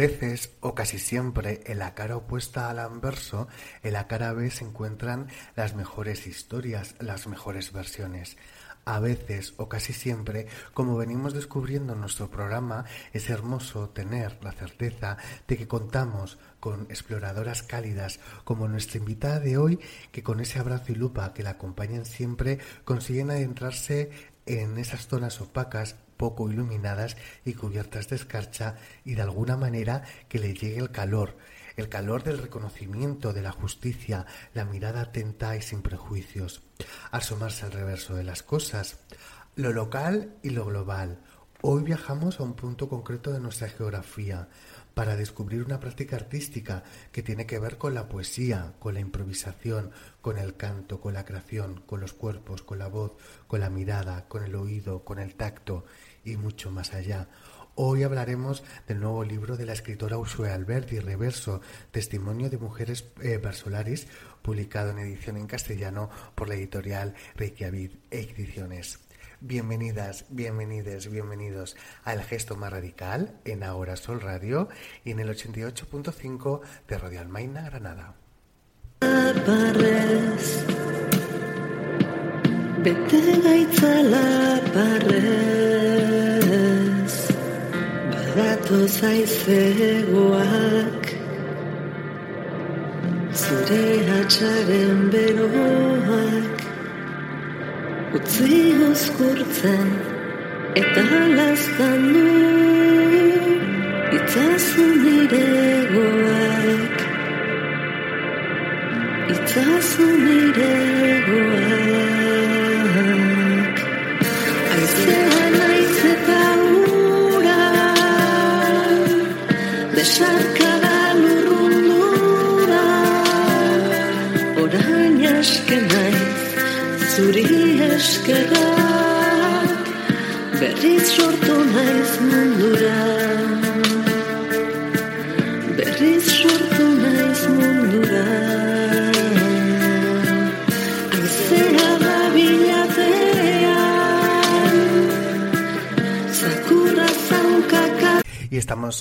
veces, o casi siempre, en la cara opuesta al anverso, en la cara B se encuentran las mejores historias, las mejores versiones. A veces, o casi siempre, como venimos descubriendo en nuestro programa, es hermoso tener la certeza de que contamos con exploradoras cálidas como nuestra invitada de hoy, que con ese abrazo y lupa que la acompañan siempre, consiguen adentrarse en esas zonas opacas poco iluminadas y cubiertas de escarcha y de alguna manera que le llegue el calor, el calor del reconocimiento de la justicia, la mirada atenta y sin prejuicios, asomarse al reverso de las cosas, lo local y lo global. Hoy viajamos a un punto concreto de nuestra geografía para descubrir una práctica artística que tiene que ver con la poesía, con la improvisación, con el canto, con la creación, con los cuerpos, con la voz, con la mirada, con el oído, con el tacto y mucho más allá. Hoy hablaremos del nuevo libro de la escritora Ursula Alberti, Reverso, Testimonio de Mujeres eh, Versolaris, publicado en edición en castellano por la editorial Reykjavik Ediciones. Bienvenidas, bienvenides, bienvenidos al gesto más radical en Ahora Sol Radio y en el 88.5 de Radio Almaina, Granada. Badatu zaizegoak Zure atxaren beroak Utzi uzkurtzen Eta lastan du Itzazu niregoak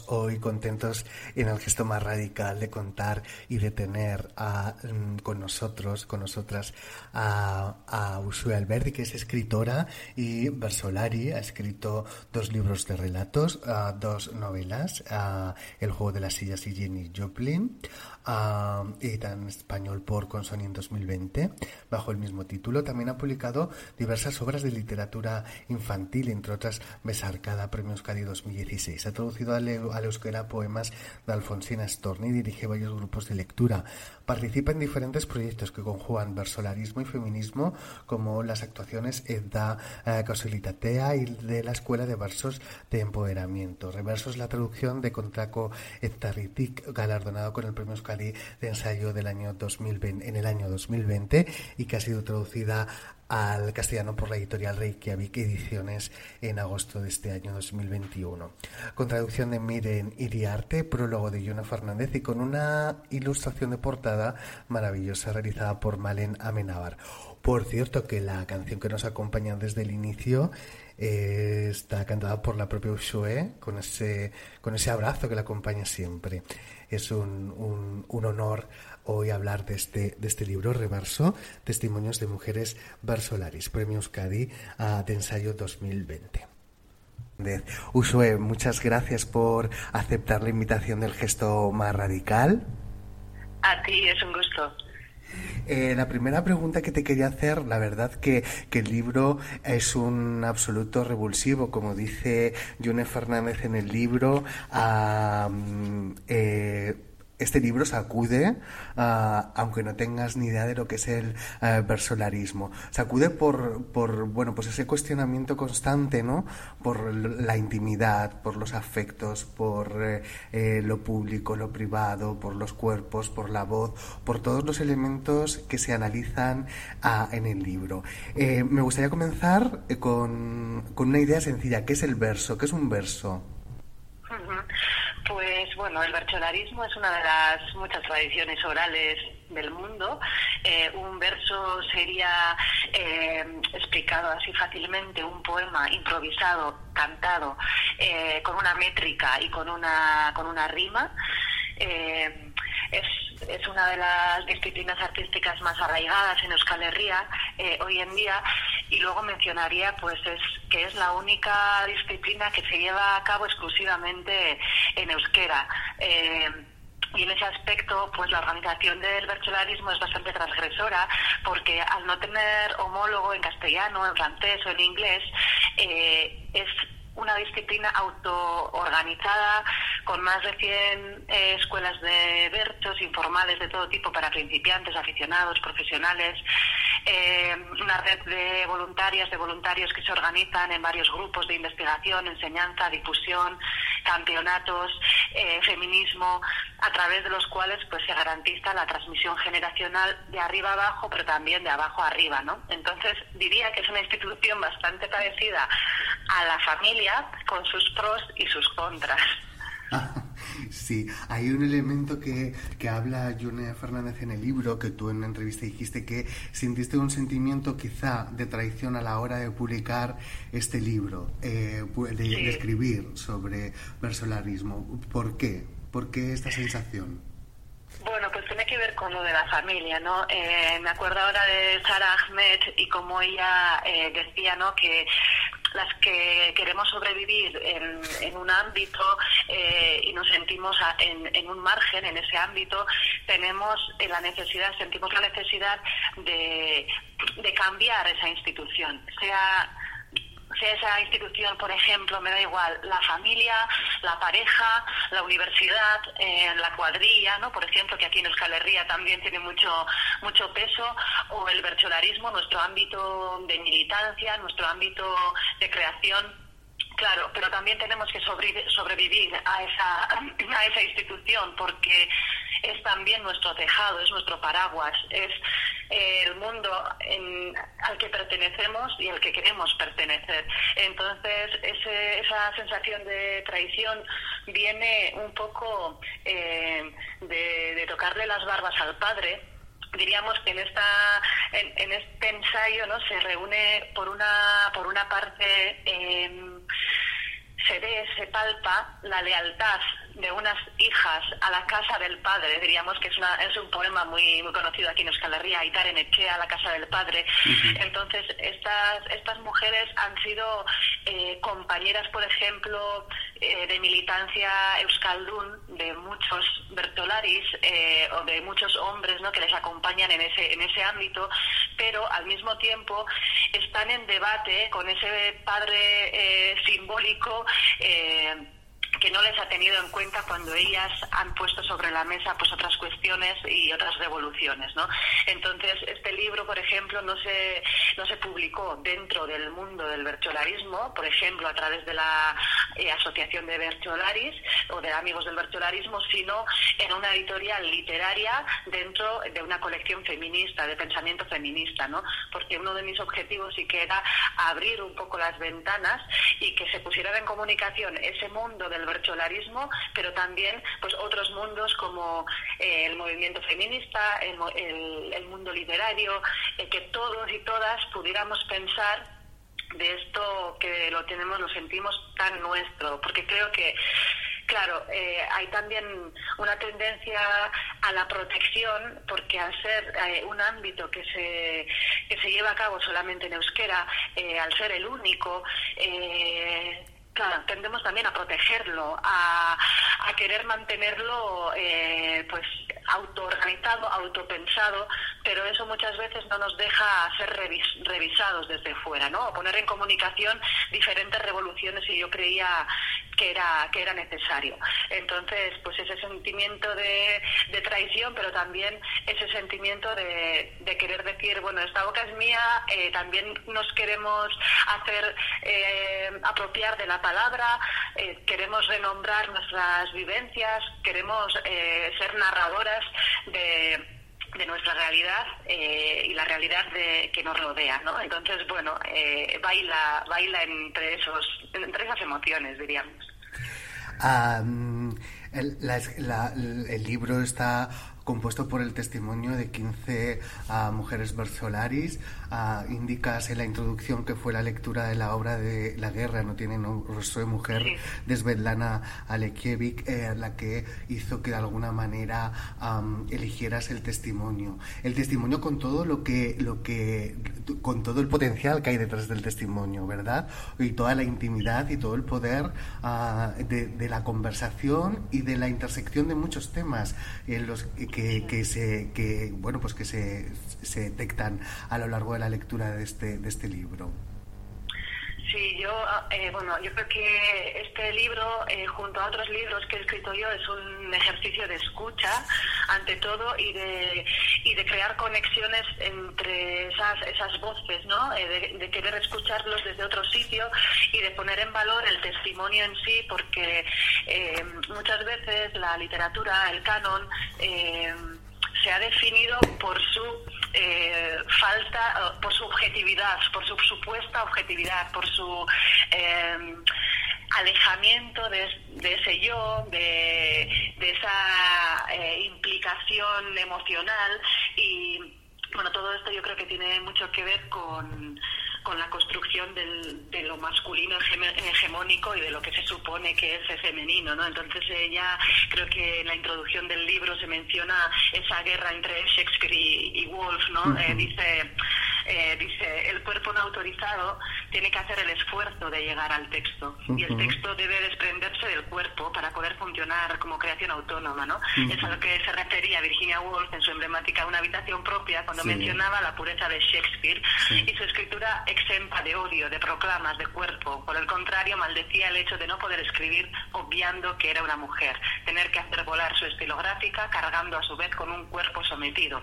hoy contentos en el gesto más radical de contar y de tener a, mm, con nosotros, con nosotras, a, a Usue Alberti, que es escritora y versolari. Ha escrito dos libros de relatos, ah, dos novelas, ah, El juego de las sillas y Jenny Joplin, ah, edita en español por Consoni en 2020, bajo el mismo título. También ha publicado diversas obras de literatura infantil, entre otras Besarcada, Premio Euskadi 2016. Ha traducido al, al euskera poemas de Alfonsina Storni dirige varios grupos de lectura. Participa en diferentes proyectos que conjugan versolarismo y feminismo, como las actuaciones Edda eh, Causalitatea y de la Escuela de Versos de Empoderamiento. Reversos la traducción de Contraco Etaritik, galardonado con el Premio Euskadi de Ensayo del año 2020, en el año 2020 y que ha sido traducida al castellano por la editorial Reykjavik Ediciones en agosto de este año 2021. Con traducción de Miren Iriarte, prólogo de Yuna Fernández y con una ilustración de portada maravillosa realizada por Malen Amenábar. Por cierto, que la canción que nos acompaña desde el inicio eh, está cantada por la propia Ushue con ese, con ese abrazo que la acompaña siempre. Es un, un, un honor hoy hablar de este, de este libro, Reverso, Testimonios de Mujeres Versolaris, Premio Euskadi de Ensayo 2020. Usue, muchas gracias por aceptar la invitación del gesto más radical. A ti, es un gusto. Eh, la primera pregunta que te quería hacer, la verdad que, que, el libro es un absoluto revulsivo, como dice June Fernández en el libro, eh, este libro sacude, uh, aunque no tengas ni idea de lo que es el uh, versolarismo, sacude por, por, bueno, pues ese cuestionamiento constante, ¿no? Por la intimidad, por los afectos, por eh, eh, lo público, lo privado, por los cuerpos, por la voz, por todos los elementos que se analizan uh, en el libro. Eh, me gustaría comenzar con, con una idea sencilla, ¿qué es el verso? ¿Qué es un verso? Pues bueno, el bercholarismo es una de las muchas tradiciones orales del mundo. Eh, un verso sería eh, explicado así fácilmente, un poema improvisado, cantado, eh, con una métrica y con una, con una rima. Eh, es, es, una de las disciplinas artísticas más arraigadas en Euskal Herria eh, hoy en día y luego mencionaría pues es que es la única disciplina que se lleva a cabo exclusivamente en euskera. Eh, y en ese aspecto, pues la organización del bercholarismo es bastante transgresora porque al no tener homólogo en castellano, en francés o en inglés, eh, es una disciplina autoorganizada con más de 100 eh, escuelas de berchos informales de todo tipo para principiantes, aficionados, profesionales, eh, una red de voluntarias, de voluntarios que se organizan en varios grupos de investigación, enseñanza, difusión, campeonatos, eh, feminismo, a través de los cuales pues se garantiza la transmisión generacional de arriba abajo, pero también de abajo arriba, ¿no? Entonces diría que es una institución bastante parecida a la familia, con sus pros y sus contras. Sí, hay un elemento que, que habla Junea Fernández en el libro, que tú en una entrevista dijiste que sintiste un sentimiento quizá de traición a la hora de publicar este libro, eh, de, sí. de escribir sobre versolarismo. ¿Por qué? ¿Por qué esta sensación? Bueno, pues tiene que ver con lo de la familia, ¿no? Eh, me acuerdo ahora de Sara Ahmed y como ella eh, decía, ¿no? Que las que queremos sobrevivir en, un ámbito eh, y nos sentimos en, un margen en ese ámbito, tenemos la necesidad, sentimos la necesidad de, de cambiar esa institución, sea sea esa institución, por ejemplo, me da igual, la familia, la pareja, la universidad, eh, la cuadrilla, ¿no? Por ejemplo, que aquí en Euskal Herria también tiene mucho, mucho peso, o el bercholarismo, nuestro ámbito de militancia, nuestro ámbito de creación Claro, pero también tenemos que sobrevivir a esa, institución porque es también nuestro tejado, es nuestro paraguas, es el mundo en, al que pertenecemos y al que queremos pertenecer. Entonces, ese, esa sensación de traición viene un poco eh, de, de tocarle las barbas al padre diríamos que en esta en, en, este ensayo no se reúne por una por una parte eh, se ve se palpa la lealtad de unas hijas a la casa del padre, diríamos que es, una, es un poema muy, muy conocido aquí en Euskal Herria, Aitar en Echea, la casa del padre. Uh -huh. Entonces, estas, estas mujeres han sido eh, compañeras, por ejemplo, eh, de militancia euskaldun, de muchos bertolaris eh, o de muchos hombres ¿no? que les acompañan en ese, en ese ámbito, pero al mismo tiempo están en debate con ese padre simbólico que no les ha tenido en cuenta cuando ellas han puesto sobre la mesa pues otras cuestiones y otras revoluciones, ¿no? Entonces, este libro, por ejemplo, no se, no se publicó dentro del mundo del bercholarismo, por ejemplo, a través de la eh, Asociación de Bercholaris o de Amigos del Bercholarismo, sino en una editorial literaria dentro de una colección feminista, de pensamiento feminista, ¿no? Porque uno de mis objetivos sí que era abrir un poco las ventanas y que se pusiera en comunicación ese mundo del pero también pues otros mundos como eh, el movimiento feminista, el, mundo literario, eh, que todos y todas pudiéramos pensar de esto que lo tenemos, lo sentimos tan nuestro, porque creo que Claro, eh, hay también una tendencia a la protección, porque al ser un ámbito que se, que se lleva a cabo solamente en euskera, al ser el único, Tendemos también a protegerlo, a, querer mantenerlo eh, pues autoorganizado, autopensado, pero eso muchas veces no nos deja ser revisados desde fuera, ¿no? O poner en comunicación diferentes revoluciones y yo creía que era, que era necesario. Entonces, pues ese sentimiento de, traición, pero también ese sentimiento de, querer decir, bueno, esta boca es mía, eh, también nos queremos hacer eh, apropiar de la palabra, eh, queremos renombrar nuestras vivencias, queremos ser narradoras de de nuestra realidad y la realidad de, que nos rodea, ¿no? Entonces, bueno, baila, baila entre esos, entre esas emociones, diríamos el, libro está compuesto por el testimonio de 15 ah, mujeres versolaris. Uh, indicas en la introducción que fue la lectura de la obra de La guerra no tiene rostro de mujer de Svetlana Alekievich, eh, la que hizo que de alguna manera eligieras el testimonio. El testimonio con todo lo que, lo que, con todo el potencial que hay detrás del testimonio, ¿verdad? Y toda la intimidad y todo el poder ah, de, de, la conversación y de la intersección de muchos temas en los que que, se, que, bueno, pues que se, se detectan a lo largo de la lectura de este, de este libro. Sí, yo, eh, bueno, yo creo que este libro, eh, junto a otros libros que he escrito yo, es un ejercicio de escucha, ante todo, y de, y de crear conexiones entre esas, esas voces, ¿no? Eh, de, querer escucharlos desde otro sitio y de poner en valor el testimonio en sí, porque muchas veces la literatura, el canon, se ha definido por su eh, falta, por su objetividad, por su supuesta objetividad, por su eh, alejamiento de, ese yo, de, esa eh, implicación emocional. Y bueno, todo esto yo creo que tiene mucho que ver con con la construcción del, de lo masculino hegemónico y de lo que se supone que es femenino, ¿no? Entonces ella, creo que en la introducción del libro se menciona esa guerra entre Shakespeare y, Wolf, ¿no? Eh, dice, eh, dice, el cuerpo no autorizado tiene que hacer el esfuerzo de llegar al texto y el texto debe desprenderse del cuerpo para poder funcionar como creación autónoma, ¿no? Es a lo que se refería Virginia Woolf en su emblemática Una habitación propia cuando mencionaba la pureza de Shakespeare y su escritura exenta de odio, de proclamas, de cuerpo. Por el contrario, maldecía el hecho de no poder escribir obviando que era una mujer, tener que hacer volar su estilográfica cargando a su vez con un cuerpo sometido.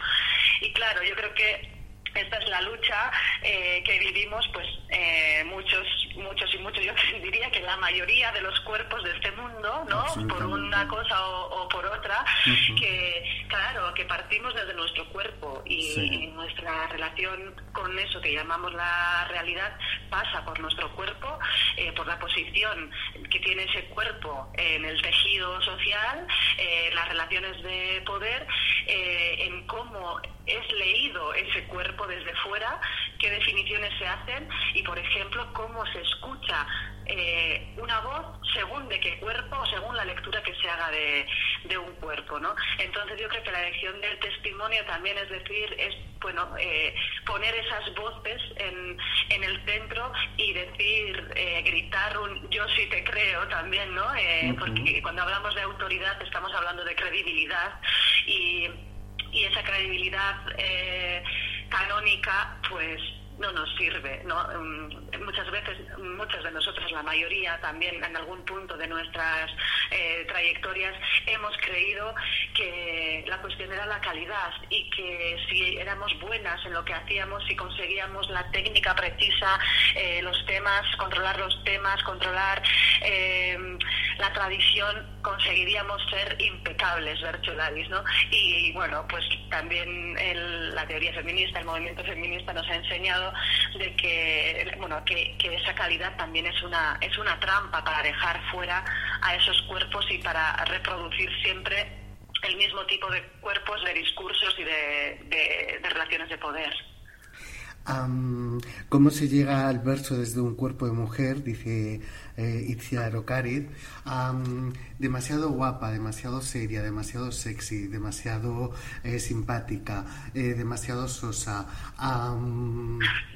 Y claro, yo creo que esta es la lucha eh, que vivimos pues eh, muchos muchos y muchos yo diría que la mayoría de los cuerpos de este mundo no por una cosa o, por otra que claro que partimos desde nuestro cuerpo y, nuestra relación con eso que llamamos la realidad pasa por nuestro cuerpo eh, por la posición que tiene ese cuerpo en el tejido social las relaciones de poder en cómo es leído ese cuerpo desde fuera, qué definiciones se hacen y, por ejemplo, cómo se escucha eh, una voz según de qué cuerpo o según la lectura que se haga de, un cuerpo, ¿no? Entonces yo creo que la elección del testimonio también es decir, es, bueno, eh, poner esas voces en, en el centro y decir, eh, gritar un yo sí te creo también, ¿no? Porque cuando hablamos de autoridad estamos hablando de credibilidad y y esa credibilidad eh, canónica pues no nos sirve. ¿no? Mm, muchas veces, muchas de nosotras, la mayoría también en algún punto de nuestras eh, trayectorias, hemos creído que la cuestión era la calidad y que si éramos buenas en lo que hacíamos, si conseguíamos la técnica precisa, eh, los temas, controlar los temas, controlar eh, la tradición, conseguiríamos ser impecables, Bercholaris, ¿no? Y bueno, pues también la teoría feminista, el movimiento feminista nos ha enseñado de que bueno que, esa calidad también es una es una trampa para dejar fuera a esos cuerpos y para reproducir siempre el mismo tipo de cuerpos, de discursos y de, relaciones de poder. ¿Cómo se llega al verso desde un cuerpo de mujer? Dice eh, Itzia demasiado guapa, demasiado seria, demasiado sexy, demasiado eh, simpática, eh, demasiado sosa.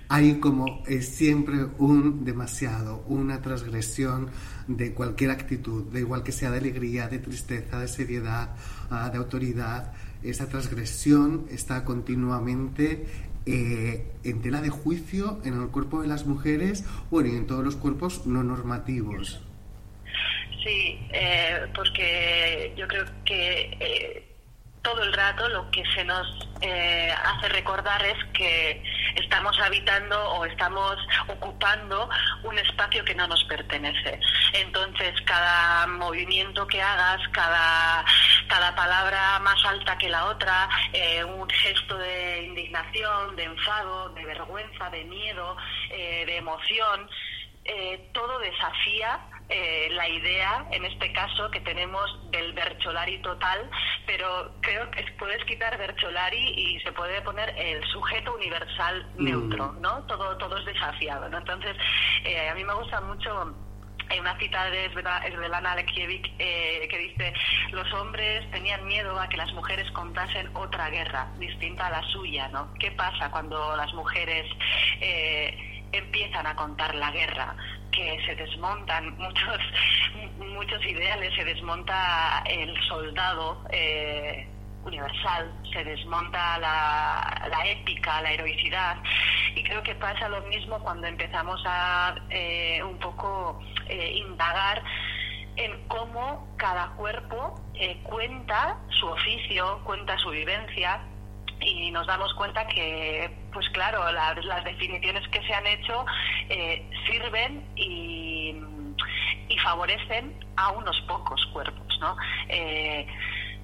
hay como es siempre un demasiado, una transgresión de cualquier actitud, de igual que sea de alegría, de tristeza, de seriedad, ah, de autoridad. Esa transgresión está continuamente eh, en tela de juicio en el cuerpo de las mujeres, bueno, y en todos los cuerpos no normativos. Sí, eh, porque yo creo que eh, todo el rato lo que se nos eh, hace recordar es que estamos habitando o estamos ocupando un espacio que no nos pertenece. Entonces, cada movimiento que hagas, cada, cada palabra más alta que la otra, eh, un gesto de indignación, de enfado, de vergüenza, de miedo, eh, de emoción, todo desafía eh, la idea, en este caso, que tenemos del Bercholari total, pero creo que puedes quitar Bercholari y se puede poner el sujeto universal mm. neutro, ¿no? Todo, todo es desafiado, ¿no? Entonces, eh, a mí me gusta mucho hay una cita de Svetlana Alexievich eh, que dice los hombres tenían miedo a que las mujeres contasen otra guerra distinta a la suya, ¿no? ¿Qué pasa cuando las mujeres empiezan a contar la guerra? Que se desmontan muchos muchos ideales, se desmonta el soldado eh, universal, se desmonta la, la, épica, la heroicidad. Y creo que pasa lo mismo cuando empezamos a eh, un poco eh, indagar en cómo cada cuerpo cuenta su oficio, cuenta su vivencia y nos damos cuenta que, pues claro, las definiciones que se han hecho eh, sirven y, y, favorecen a unos pocos cuerpos, ¿no? Eh,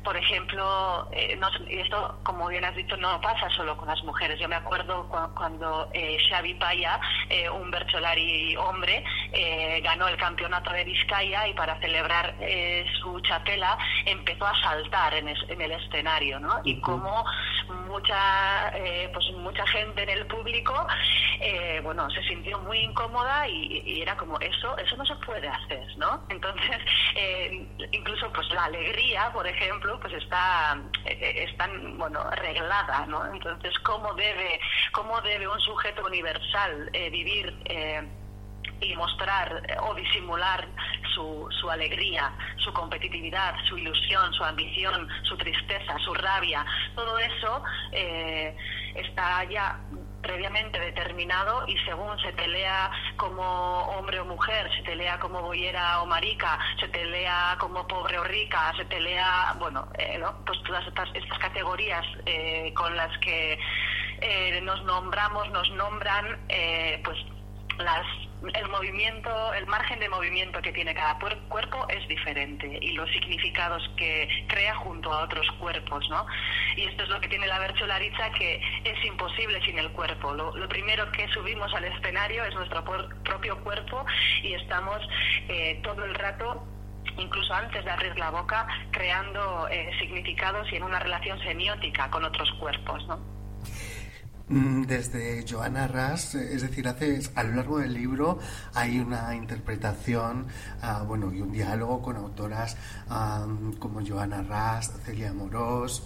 por ejemplo, eh, esto, como bien has dicho, no pasa solo con las mujeres. Yo me acuerdo cuando eh, Xavi Paya, eh, un Bercholari hombre, eh, ganó el campeonato de Vizcaya y para celebrar su chapela empezó a saltar en, el escenario, ¿no? Y como mucha, pues mucha gente en el público, bueno, se sintió muy incómoda y, y, era como eso, eso no se puede hacer, ¿no? Entonces, incluso pues la alegría, por ejemplo, pues está, eh, bueno, reglada, ¿no? Entonces, ¿cómo debe, cómo debe un sujeto universal eh, vivir eh, y mostrar o disimular su, su alegría, su competitividad, su ilusión, su ambición, su tristeza, su rabia? Todo eso está ya previamente determinado y según se te lea como hombre o mujer, se te lea como boyera o marica, se te lea como pobre o rica, se te lea, bueno, eh, pues todas estas, estas categorías eh, con las que eh, nos nombramos, nos nombran, pues las el movimiento, el margen de movimiento que tiene cada cuerpo es diferente y los significados que crea junto a otros cuerpos, ¿no? Y esto es lo que tiene la bercholariza, que es imposible sin el cuerpo. Lo, primero que subimos al escenario es nuestro propio cuerpo y estamos eh, todo el rato incluso antes de abrir la boca, creando eh, significados y en una relación semiótica con otros cuerpos, ¿no? Mm, desde Joana Ras, es decir, hace, a lo largo del libro hay una interpretación ah, bueno, y un diálogo con autoras como Joana Ras, Celia Morós,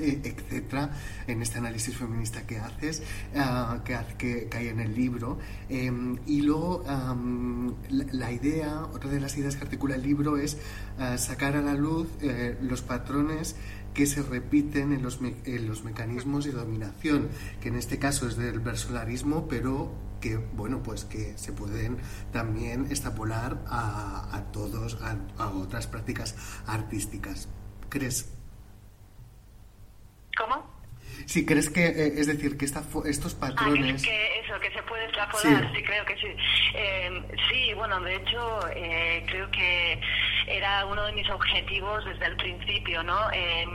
eh, etcétera, en este análisis feminista que haces, ah, que, hay en el libro. Em, y luego la, idea, otra de las ideas que articula el libro es sacar a la luz eh, los patrones que se repiten en los, en los mecanismos de dominación, que en este caso es del versolarismo, pero que bueno pues que se pueden también extrapolar a, a todos a, a otras prácticas artísticas. ¿Crees ¿Cómo? Si crees que, eh, es decir, que estos ah, patrones... que, eso, que se puede extrapolar, sí, creo que sí. Eh, sí, bueno, de hecho, eh, creo que era uno de mis objetivos desde el principio, ¿no?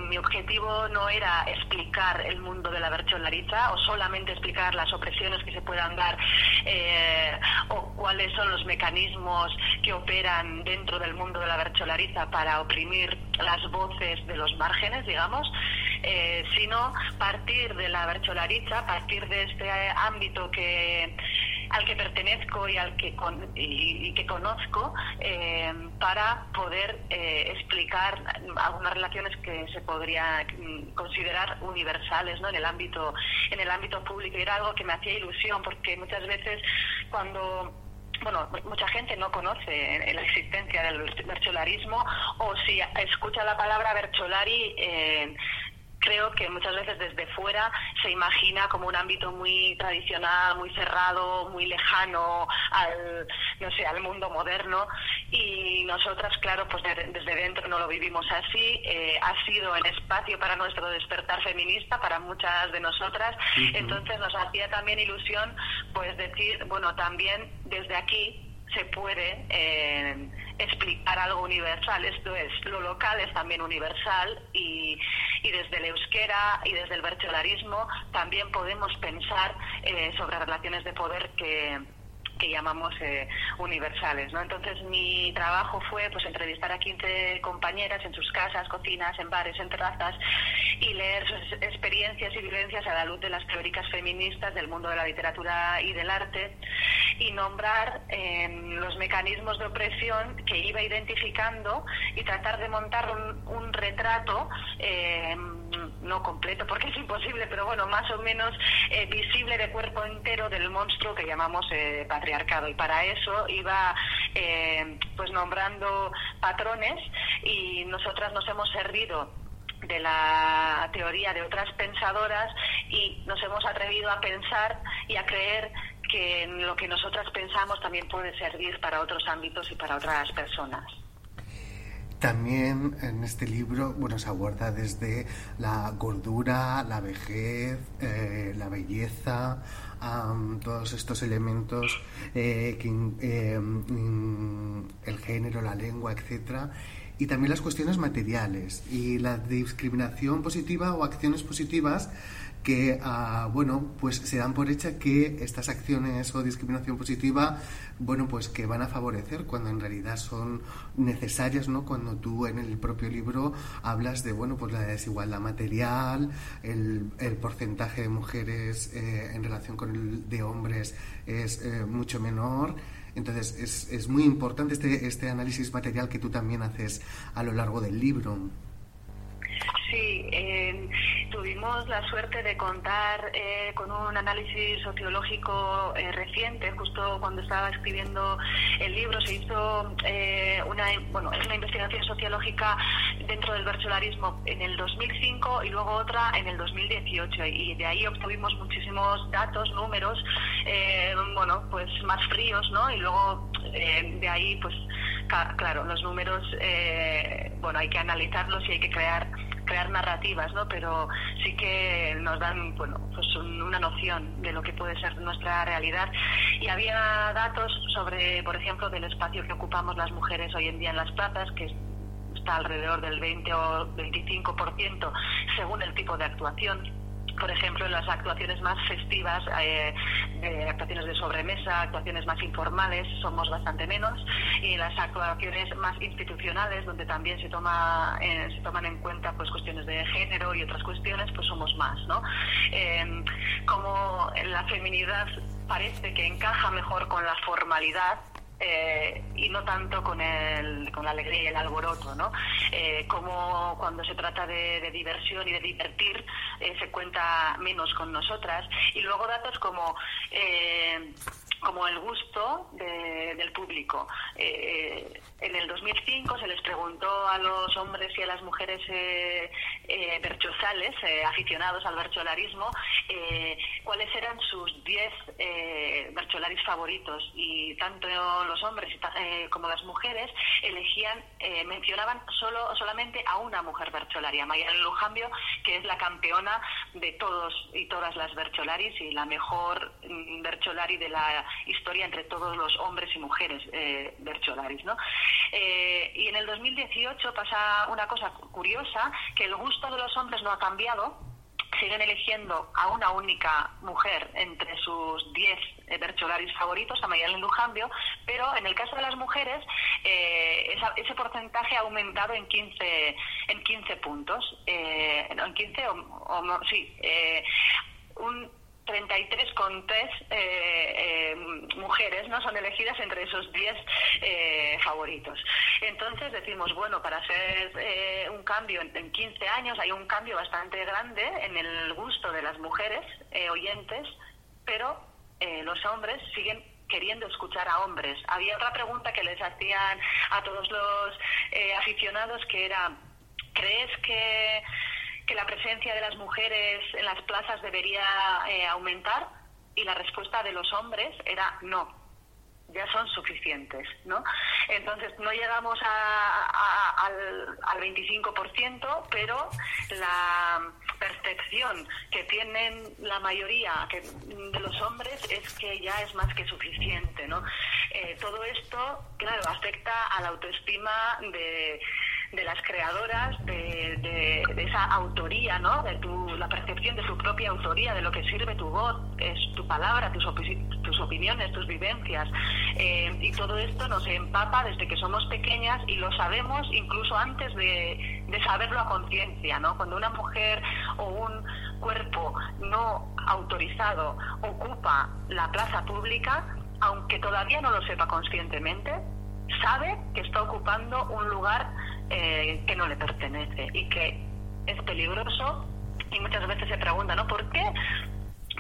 mi objetivo no era explicar el mundo de la bercholariza o solamente explicar las opresiones que se puedan dar o cuáles son los mecanismos que operan dentro del mundo de la bercholariza para oprimir las voces de los márgenes, digamos, eh, sino partir de la bercholariza, partir de este ámbito que al que pertenezco y al que y, que conozco eh, para poder eh, explicar algunas relaciones que se podría mm, considerar universales ¿no? en el ámbito en el ámbito público y era algo que me hacía ilusión porque muchas veces cuando bueno, mucha gente no conoce la existencia del bercholarismo o si escucha la palabra bercholari eh, creo que muchas veces desde fuera se imagina como un ámbito muy tradicional, muy cerrado, muy lejano al, no sé, al mundo moderno y nosotras, claro, pues desde dentro no lo vivimos así. Eh, ha sido el espacio para nuestro despertar feminista para muchas de nosotras. Entonces nos hacía también ilusión, pues decir, bueno, también desde aquí se puede eh, explicar algo universal. Esto es, lo local es también universal y, y desde el euskera y desde el bercholarismo también podemos pensar eh, sobre relaciones de poder que que llamamos eh, universales. ¿no? Entonces mi trabajo fue pues entrevistar a 15 compañeras en sus casas, cocinas, en bares, en terrazas y leer sus experiencias y vivencias a la luz de las teóricas feministas del mundo de la literatura y del arte y nombrar em, los mecanismos de opresión que iba identificando y tratar de montar un, retrato em, no completo porque es imposible, pero bueno, más o menos eh, visible de cuerpo entero del monstruo que llamamos eh, patriarcado. Y para eso iba eh, pues nombrando patrones y nosotras nos hemos servido de la teoría de otras pensadoras y nos hemos atrevido a pensar y a creer que lo que nosotras pensamos también puede servir para otros ámbitos y para otras personas. También en este libro, bueno, se aborda desde la gordura, la vejez, eh, la belleza, todos estos elementos, eh, eh, el género, la lengua, etcétera, y también las cuestiones materiales y la discriminación positiva o acciones positivas que, ah, bueno, pues se dan por hecha que estas acciones o discriminación positiva, bueno, pues que van a favorecer cuando en realidad son necesarias, ¿no? Cuando tú en el propio libro hablas de, bueno, pues la desigualdad material, el, el porcentaje de mujeres eh, en relación con el de hombres es eh, mucho menor. Entonces, es, es muy importante este, este análisis material que tú también haces a lo largo del libro. Sí, eh, tuvimos la suerte de contar eh, con un análisis sociológico eh, reciente, justo cuando estaba escribiendo el libro se hizo eh, una, bueno, una investigación sociológica dentro del versolarismo en el 2005 y luego otra en el 2018 y de ahí obtuvimos muchísimos datos, números, bueno, pues más fríos, ¿no? Y luego de ahí, pues claro, los números, bueno, hay que analizarlos y hay que crear crear narrativas, ¿no? Pero sí que nos dan, bueno, pues una noción de lo que puede ser nuestra realidad. Y había datos sobre, por ejemplo, del espacio que ocupamos las mujeres hoy en día en las plazas, que está alrededor del 20 o 25% según el tipo de actuación por ejemplo, en las actuaciones más festivas, eh, actuaciones de sobremesa, actuaciones más informales, somos bastante menos, y las actuaciones más institucionales, donde también se toma eh, se toman en cuenta pues cuestiones de género y otras cuestiones, pues somos más, ¿no? Eh, como la feminidad parece que encaja mejor con la formalidad, eh, y no tanto con, el, con la alegría y el alboroto, ¿no? Eh, como cuando se trata de, diversión y de divertir, eh, se cuenta menos con nosotras. Y luego datos como como el gusto del público. Eh, en el 2005 se les preguntó a los hombres y a las mujeres eh, eh eh, aficionados al bercholarismo, cuáles eran sus 10 bercholaris favoritos y tanto los hombres como las mujeres elegían, mencionaban solo solamente a una mujer bercholaria, Mayalen Lujambio, que es la campeona de todos y todas las bercholaris y la mejor mm, bercholari de la historia entre todos los hombres y mujeres eh, Bercholaris, ¿no? Eh, y en el 2018 pasa una cosa curiosa, que el gusto de los hombres no ha cambiado, siguen eligiendo a una única mujer entre sus 10 eh, Bercholaris favoritos, a Mayalen Lujambio, pero en el caso de las mujeres eh, ese porcentaje ha aumentado en 15, en 15 puntos, eh, en 15 o, o sí, eh, un 33 con tres eh, eh, mujeres no son elegidas entre esos 10 eh, favoritos. Entonces decimos, bueno, para hacer un cambio en, 15 años hay un cambio bastante grande en el gusto de las mujeres oyentes, pero los hombres siguen queriendo escuchar a hombres. Había otra pregunta que les hacían a todos los aficionados que era, ¿crees que que la presencia de las mujeres en las plazas debería eh, aumentar y la respuesta de los hombres era no, ya son suficientes, ¿no? Entonces no llegamos al, al 25%, pero la percepción que tienen la mayoría de los hombres es que ya es más que suficiente, ¿no? Eh, todo esto, claro, afecta a la autoestima de de las creadoras, de, esa autoría, ¿no? De tu, la percepción de su propia autoría, de lo que sirve tu voz, es tu palabra, tus, tus opiniones, tus vivencias. Eh, y todo esto nos empapa desde que somos pequeñas y lo sabemos incluso antes de, de saberlo a conciencia, ¿no? Cuando una mujer o un cuerpo no autorizado ocupa la plaza pública, aunque todavía no lo sepa conscientemente, sabe que está ocupando un lugar eh, que no le pertenece y que es peligroso y muchas veces se pregunta, ¿no? ¿Por qué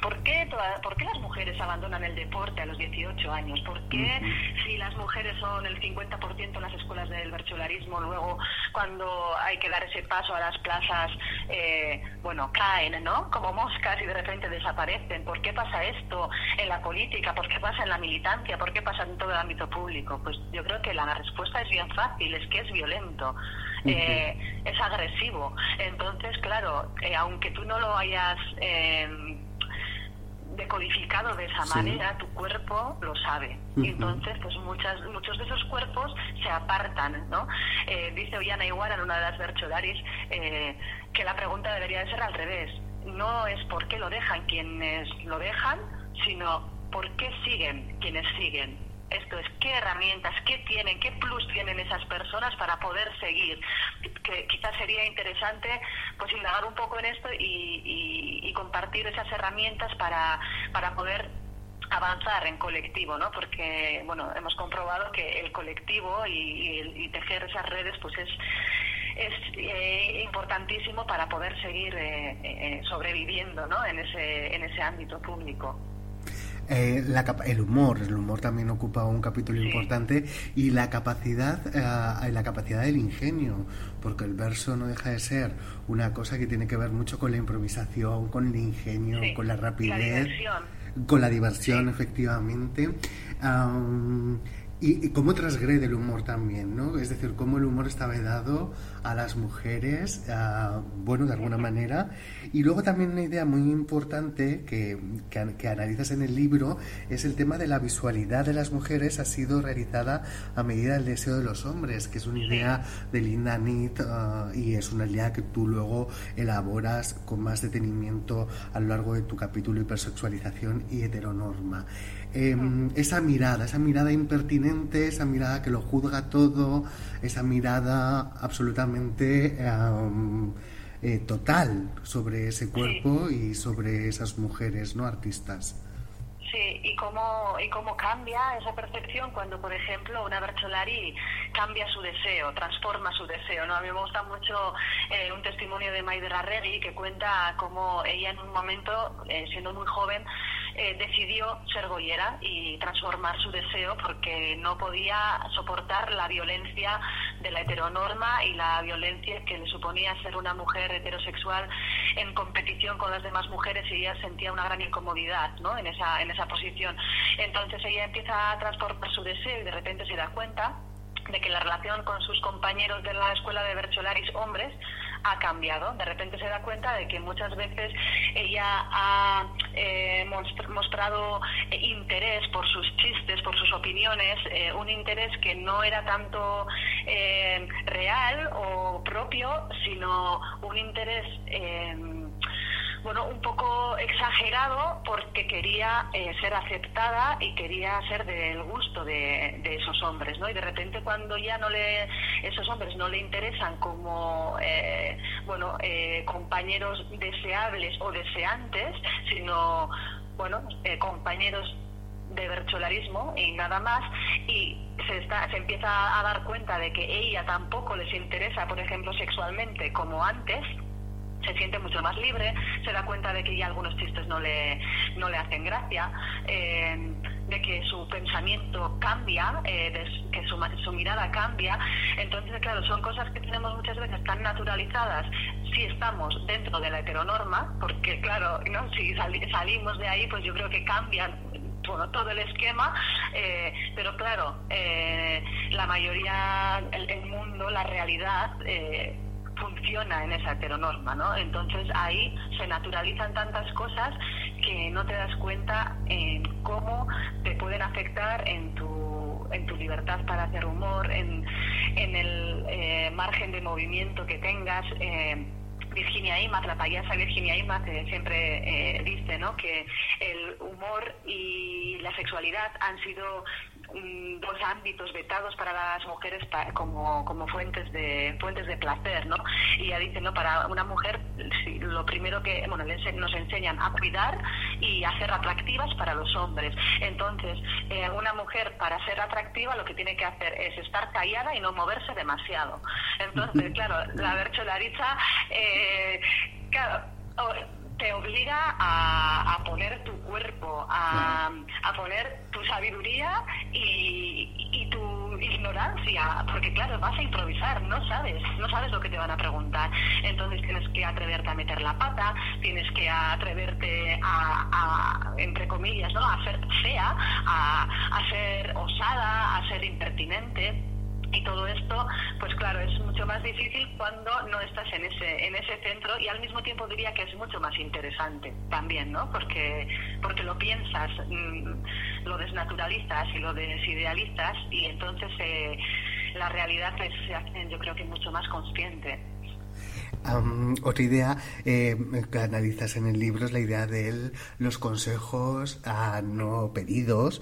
¿Por qué, ¿Por qué las mujeres abandonan el deporte a los 18 años? ¿Por qué si las mujeres son el 50% en las escuelas del berchularismo, luego cuando hay que dar ese paso a las plazas, eh, bueno, caen, ¿no? Como moscas y de repente desaparecen. ¿Por qué pasa esto en la política? ¿Por qué pasa en la militancia? ¿Por qué pasa en todo el ámbito público? Pues yo creo que la respuesta es bien fácil, es que es violento. Eh, es agresivo. Entonces, claro, eh, aunque tú no lo hayas decodificado de esa manera, tu cuerpo lo sabe. Y entonces, pues muchas, muchos de esos cuerpos se apartan, ¿no? Eh, dice Ollana Iguara en una de las Bercholaris eh, que la pregunta debería de ser al revés. No es por qué lo dejan quienes lo dejan, sino por qué siguen quienes siguen esto es qué herramientas, qué tienen, qué plus tienen esas personas para poder seguir. Que quizás sería interesante pues indagar un poco en esto y, compartir esas herramientas para, para poder avanzar en colectivo, ¿no? Porque, bueno, hemos comprobado que el colectivo y, tejer esas redes, pues es es eh, importantísimo para poder seguir eh, eh, sobreviviendo, ¿no? En ese en ese ámbito público. Eh, el humor, el humor también ocupa un capítulo importante y la capacidad, eh, la capacidad del ingenio, porque el verso no deja de ser una cosa que tiene que ver mucho con la improvisación, con el ingenio, con la rapidez, con la diversión, efectivamente. Y, cómo transgrede el humor también, ¿no? Es decir, cómo el humor está vedado a las mujeres, bueno, de alguna manera. Y luego también una idea muy importante que, que, analizas en el libro es el tema de la visualidad de las mujeres ha sido realizada a medida del deseo de los hombres, que es una idea de Linda Nit ah, y es una idea que tú luego elaboras con más detenimiento a lo largo de tu capítulo hipersexualización y heteronorma. Em, esa mirada, esa mirada impertinente, esa mirada que lo juzga todo, esa mirada absolutamente eh, total sobre ese cuerpo y sobre esas mujeres, ¿no? Artistas. Sí, y cómo, y cómo cambia esa percepción cuando, por ejemplo, una Bercholari cambia su deseo, transforma su deseo. ¿no? A mí me gusta mucho eh, un testimonio de Maidera Regui que cuenta cómo ella en un momento, eh, siendo muy joven, eh, decidió ser goyera y transformar su deseo porque no podía soportar la violencia de la heteronorma y la violencia que le suponía ser una mujer heterosexual en competición con las demás mujeres y ella sentía una gran incomodidad ¿no? en, esa, en esa posición. Entonces ella empieza a transformar su deseo y de repente se da cuenta de que la relación con sus compañeros de la escuela de Bercholaris hombres ha cambiado. De repente se da cuenta de que muchas veces ella ha eh, mostrado interés por sus chistes, por sus opiniones, eh, un interés que no era tanto eh, real o propio, sino un interés bueno, un poco exagerado porque quería eh, ser aceptada y quería ser del gusto de, esos hombres, ¿no? Y de repente cuando ya no le, esos hombres no le interesan como, eh, bueno, eh, compañeros deseables o deseantes, sino, bueno, compañeros de bercholarismo y nada más y se, está, se empieza a dar cuenta de que ella tampoco les interesa, por ejemplo, sexualmente como antes, se siente mucho más libre, se da cuenta de que ya algunos chistes no le, no le hacen gracia, eh, de que su pensamiento cambia, eh, de que su, su, mirada cambia. Entonces, claro, son cosas que tenemos muchas veces tan naturalizadas si estamos dentro de la heteronorma, porque claro, ¿no? si salimos de ahí, pues yo creo que cambian todo el esquema, eh, pero claro, la mayoría, el, el, mundo, la realidad, funciona en esa heteronorma, ¿no? Entonces ahí se naturalizan tantas cosas que no te das cuenta en cómo te pueden afectar en tu, en tu libertad para hacer humor, en, en el eh, margen de movimiento que tengas. Eh, Virginia Imaz, la payasa Virginia Imaz, siempre eh, dice ¿no? que el humor y la sexualidad han sido dos ámbitos vetados para las mujeres como, como fuentes de fuentes de placer, ¿no? Y ella dice, ¿no? Para una mujer lo primero que, bueno, nos enseñan a cuidar y a ser atractivas para los hombres. Entonces, eh, una mujer para ser atractiva lo que tiene que hacer es estar callada y no moverse demasiado. Entonces, claro, la bercholariza, eh, claro, te obliga a, poner tu cuerpo, a, poner tu sabiduría y, tu ignorancia, porque claro, vas a improvisar, no sabes, no sabes lo que te van a preguntar. Entonces tienes que atreverte a meter la pata, tienes que atreverte a, entre comillas, ¿no? a ser fea, a, a ser osada, a ser impertinente y todo esto pues claro es mucho más difícil cuando no estás en ese en ese centro y al mismo tiempo diría que es mucho más interesante también no porque porque lo piensas mm, lo desnaturalizas y lo desidealizas y entonces eh, la realidad se hace yo creo que mucho más consciente otra idea eh, que analizas en el libro es la idea de los consejos a no pedidos.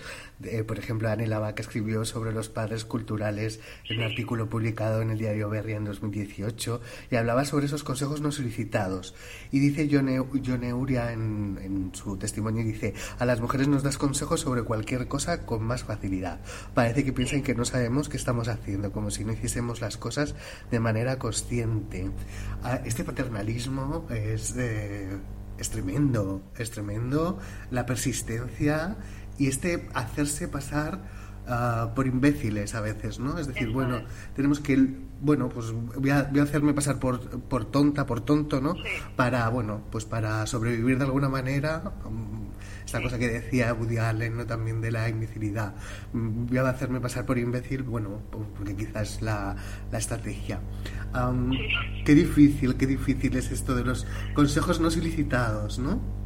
Por ejemplo, Anne que escribió sobre los padres culturales en un artículo publicado en el diario Berria en 2018 y hablaba sobre esos consejos no solicitados. Y dice Yone, Uria en, en, su testimonio, dice, a las mujeres nos das consejos sobre cualquier cosa con más facilidad. Parece que piensan que no sabemos qué estamos haciendo, como si no hiciésemos las cosas de manera consciente. Ah, este paternalismo es, es tremendo, es tremendo, la persistencia y este hacerse pasar ah, por imbéciles a veces, ¿no? Es decir, bueno, tenemos que, bueno, pues voy a, voy a hacerme pasar por, por tonta, por tonto, ¿no? Para, bueno, pues para sobrevivir de alguna manera, esta cosa que decía Woody Allen, ¿no? También de la imbecilidad. Voy a hacerme pasar por imbécil, bueno, porque quizás es la, la estrategia. Qué difícil, qué difícil es esto de los consejos no solicitados, ¿no?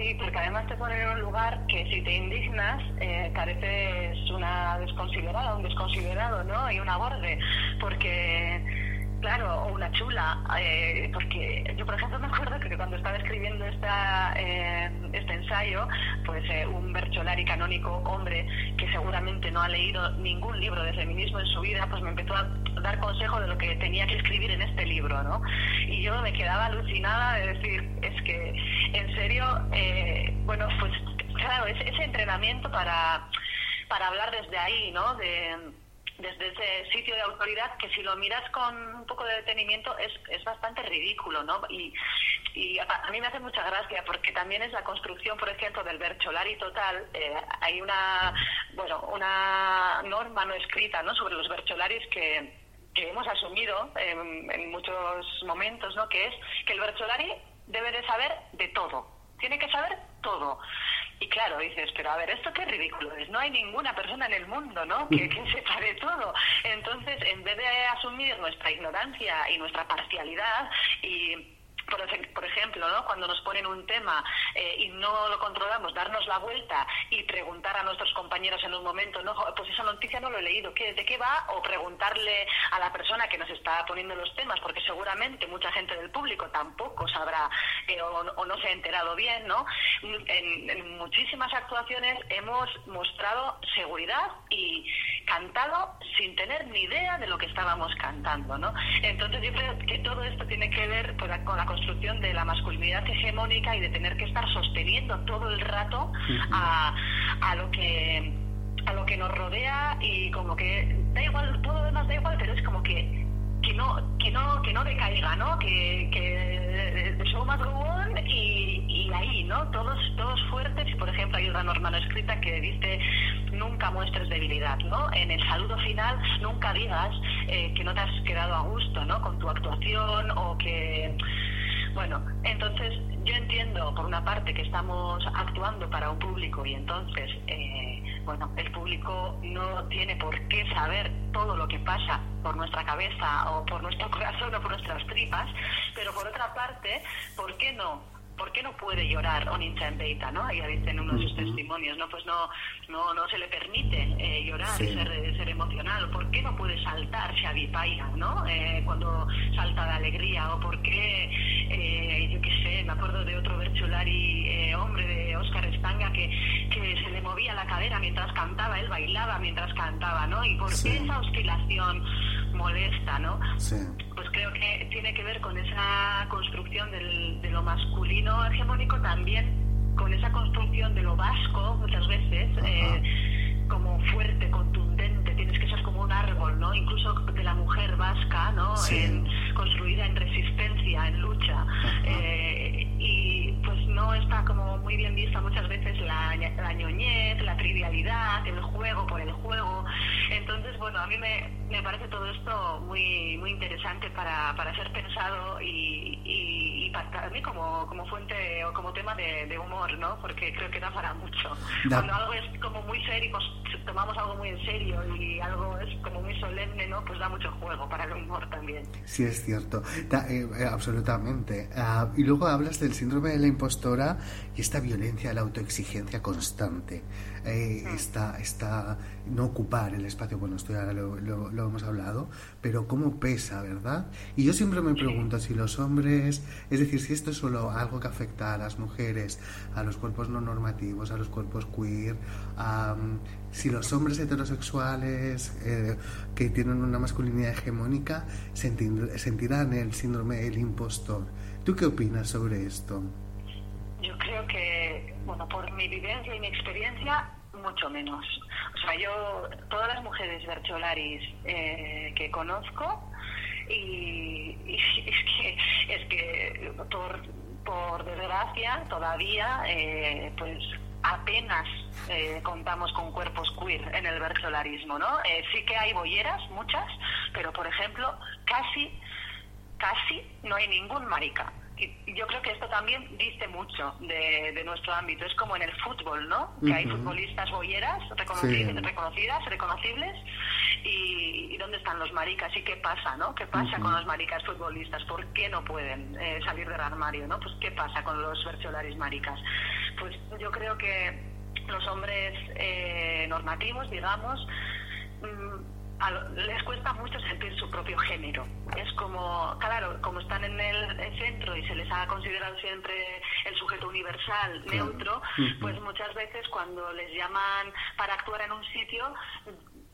Sí, porque además te ponen en un lugar que si te indignas eh, pareces una desconsiderada, un desconsiderado, ¿no? Y una borde, porque Claro, o una chula, eh, porque yo por ejemplo me acuerdo que cuando estaba escribiendo esta, eh, este ensayo, pues eh, un Bercholari canónico hombre que seguramente no ha leído ningún libro de feminismo en su vida, pues me empezó a dar consejo de lo que tenía que escribir en este libro, ¿no? Y yo me quedaba alucinada de decir, es que en serio, bueno, pues claro, ese, ese entrenamiento para, para hablar desde ahí, ¿no? De, desde ese sitio de autoridad que si lo miras con un poco de detenimiento es, es bastante ridículo, ¿no? Y, y a, a mí me hace mucha gracia porque también es la construcción, por ejemplo, del Bercholari total. Eh, hay una, bueno, una norma no escrita, ¿no? Sobre los Bercholaris que, que hemos asumido en, en muchos momentos, ¿no? Que es que el Bercholari debe de saber de todo. Tiene que saber todo. Y claro, dices, pero a ver, esto qué ridículo es. No hay ninguna persona en el mundo, ¿no? Que, que sepa de todo. Entonces, en vez de asumir nuestra ignorancia y nuestra parcialidad y por, ej- por ejemplo, ¿no? cuando nos ponen un tema eh, y no lo controlamos, darnos la vuelta y preguntar a nuestros compañeros en un momento, no, pues esa noticia no lo he leído, ¿qué, ¿de qué va? O preguntarle a la persona que nos está poniendo los temas, porque seguramente mucha gente del público tampoco sabrá eh, o, no se ha enterado bien, ¿no? En, en muchísimas actuaciones hemos mostrado seguridad y cantado sin tener ni idea de lo que estábamos cantando, ¿no? Entonces yo creo que todo esto tiene que ver pues, con la construcción de la masculinidad hegemónica y de tener que estar sosteniendo todo el rato a, a lo que a lo que nos rodea y como que da igual, todo lo demás da igual, pero es como que que no que no que no decaiga, ¿no? Que, que the show must go on y, y ahí, ¿no? Todos todos fuertes y por ejemplo hay una norma no escrita que dice nunca muestres debilidad, ¿no? En el saludo final nunca digas eh, que no te has quedado a gusto, ¿no? Con tu actuación o que bueno, entonces yo entiendo por una parte que estamos actuando para un público y entonces, eh, bueno, el público no tiene por qué saber todo lo que pasa por nuestra cabeza o por nuestro corazón o por nuestras tripas, pero por otra parte, ¿por qué no? ¿Por qué no puede llorar Onincha en Beita, no? Ella dice en uno de sus testimonios, ¿no? Pues no, no, no se le permite eh, llorar Sí. y ser, ser emocional. ¿Por qué no puede saltar Xavi Paira, no? Eh, cuando salta de alegría. O por qué, eh, yo qué sé, me acuerdo de otro Berchulari, eh, hombre de Óscar Estanga, que, que se le movía la cadera mientras cantaba, él bailaba mientras cantaba, ¿no? ¿Y por Sí. qué esa oscilación molesta, no? Sí. pues creo que tiene que ver con esa construcción del- de lo masculino hegemónico también con esa construcción de lo vasco muchas veces eh, como fuerte contundente tienes que ser como un árbol no incluso de la mujer vasca no Sí. En- construida en resistencia en lucha. Eh, y no está como muy bien vista muchas veces la, ñoñez la trivialidad el juego por el juego. Entonces bueno a mí me, me parece todo esto muy muy interesante para, para ser pensado y, y, y para mí como, como fuente o como tema de, de humor no porque creo que da para mucho. Da. cuando algo es como muy serio pues tomamos algo muy en serio y algo es como muy solemne no pues da mucho juego para el humor también. Sí, es cierto, Da- eh, eh, absolutamente. Ah, y luego hablas del síndrome de la impostora y esta violencia, la autoexigencia constante, eh, esta, esta no ocupar el espacio, bueno, esto ya lo, lo- lo hemos hablado, pero cómo pesa, ¿verdad? Y yo siempre me pregunto si los hombres, es decir, si esto es solo algo que afecta a las mujeres, a los cuerpos no normativos, a los cuerpos queer, a, mm, si los hombres heterosexuales eh, que tienen una masculinidad hegemónica sentir- sentirán el síndrome del impostor. ¿Tú qué opinas sobre esto? Yo creo que, bueno, por mi vivencia y mi experiencia, mucho menos. O sea, yo, todas las mujeres bercholaris eh, que conozco, y, es que, es que por, por desgracia, todavía, eh, pues apenas eh, contamos con cuerpos queer en el bercholarismo, ¿no? Eh, sí que hay bolleras, muchas, pero por ejemplo, casi casi no hay ningún marica. Yo creo que esto también dice mucho de, de nuestro ámbito. Es como en el fútbol, ¿no? Que hay futbolistas bolleras reconocidas, Sí. reconocidas, reconocibles. Y, y dónde están los maricas? ¿Y qué pasa, no? ¿Qué pasa con los maricas futbolistas? ¿Por qué no pueden eh, salir del armario, no? Pues ¿qué pasa con los bercholaris maricas? Pues yo creo que los hombres eh, normativos, digamos, mm, a lo- les cuesta mucho sentir su propio género. Es como, claro, como están en el, el centro y se les ha considerado siempre el sujeto universal, Claro. neutro, pues muchas veces cuando les llaman para actuar en un sitio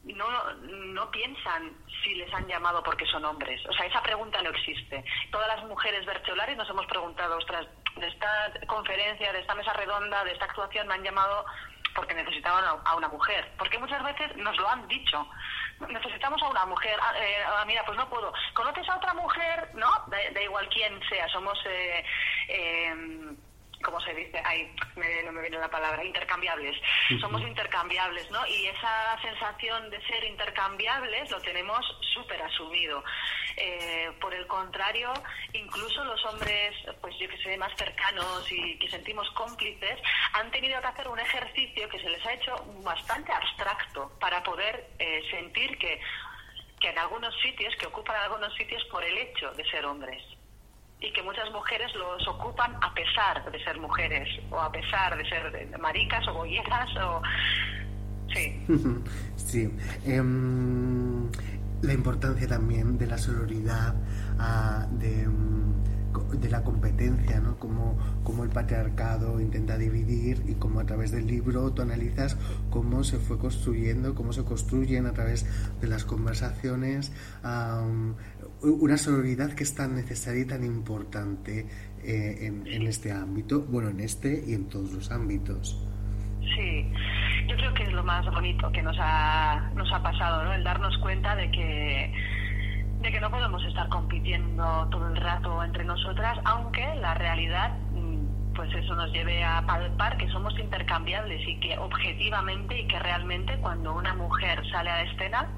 no, no piensan si les han llamado porque son hombres. O sea, esa pregunta no existe. Todas las mujeres bercholares nos hemos preguntado, ostras, de esta conferencia, de esta mesa redonda, de esta actuación me han llamado porque necesitaban a una mujer. Porque muchas veces nos lo han dicho. Necesitamos a una mujer. Ah, eh, ah, mira, pues no puedo. ¿Conoces a otra mujer? No, da, igual quién sea. Somos... Eh, ¿cómo se dice? Ay, no me viene la palabra, intercambiables. Somos intercambiables, ¿no? Y esa sensación de ser intercambiables lo tenemos súper asumido. Eh, por el contrario, incluso los hombres, pues yo que sé, más cercanos y que sentimos cómplices, han tenido que hacer un ejercicio que se les ha hecho bastante abstracto para poder eh, sentir que, que en algunos sitios, que ocupan algunos sitios por el hecho de ser hombres y que muchas mujeres los ocupan a pesar de ser mujeres o a pesar de ser maricas o bolleras o sí sí em, la importancia también de la sororidad ah, de de la competencia, ¿no? Como, como el patriarcado intenta dividir y como a través del libro tú analizas cómo se fue construyendo, cómo se construyen a través de las conversaciones una sororidad que es tan necesaria y tan importante eh, en, en este ámbito, bueno, en este y en todos los ámbitos. Sí, yo creo que es lo más bonito que nos ha, pasado, ¿no? El darnos cuenta de que de que no podemos estar compitiendo todo el rato entre nosotras, aunque la realidad pues eso nos lleve a palpar que somos intercambiables y que objetivamente y que realmente cuando una mujer sale a la escena,